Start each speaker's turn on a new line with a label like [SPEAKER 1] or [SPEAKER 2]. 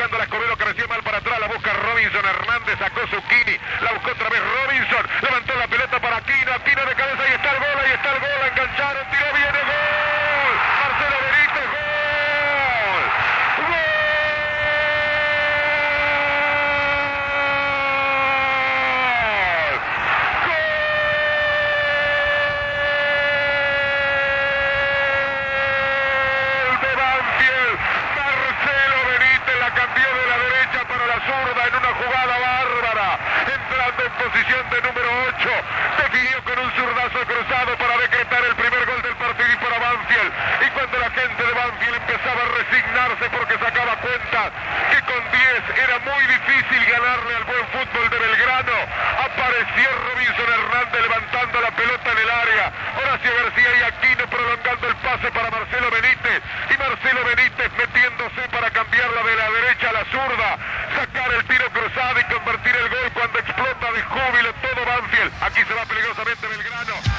[SPEAKER 1] buscando la Escobedo que recibe mal para atrás, la busca Robinson Hernández, sacó Zucchini, la buscó otra zurda en una jugada bárbara, entrando en posición de número 8, definió con un zurdazo cruzado para decretar el primer gol del partido y para Banfield. Y cuando la gente de Banfield empezaba a resignarse porque sacaba cuenta que con 10 era muy difícil ganarle al buen fútbol de Belgrano, apareció Robinson Hernández levantando la pelota en el área, Horacio García y Aquino prolongando el pase para Marcelo Benítez. Y Marcelo Benítez metiéndose para cambiarla de la derecha a la zurda, el tiro cruzado y convertir el gol cuando explota de júbilo todo Banfield. Aquí se va peligrosamente Belgrano.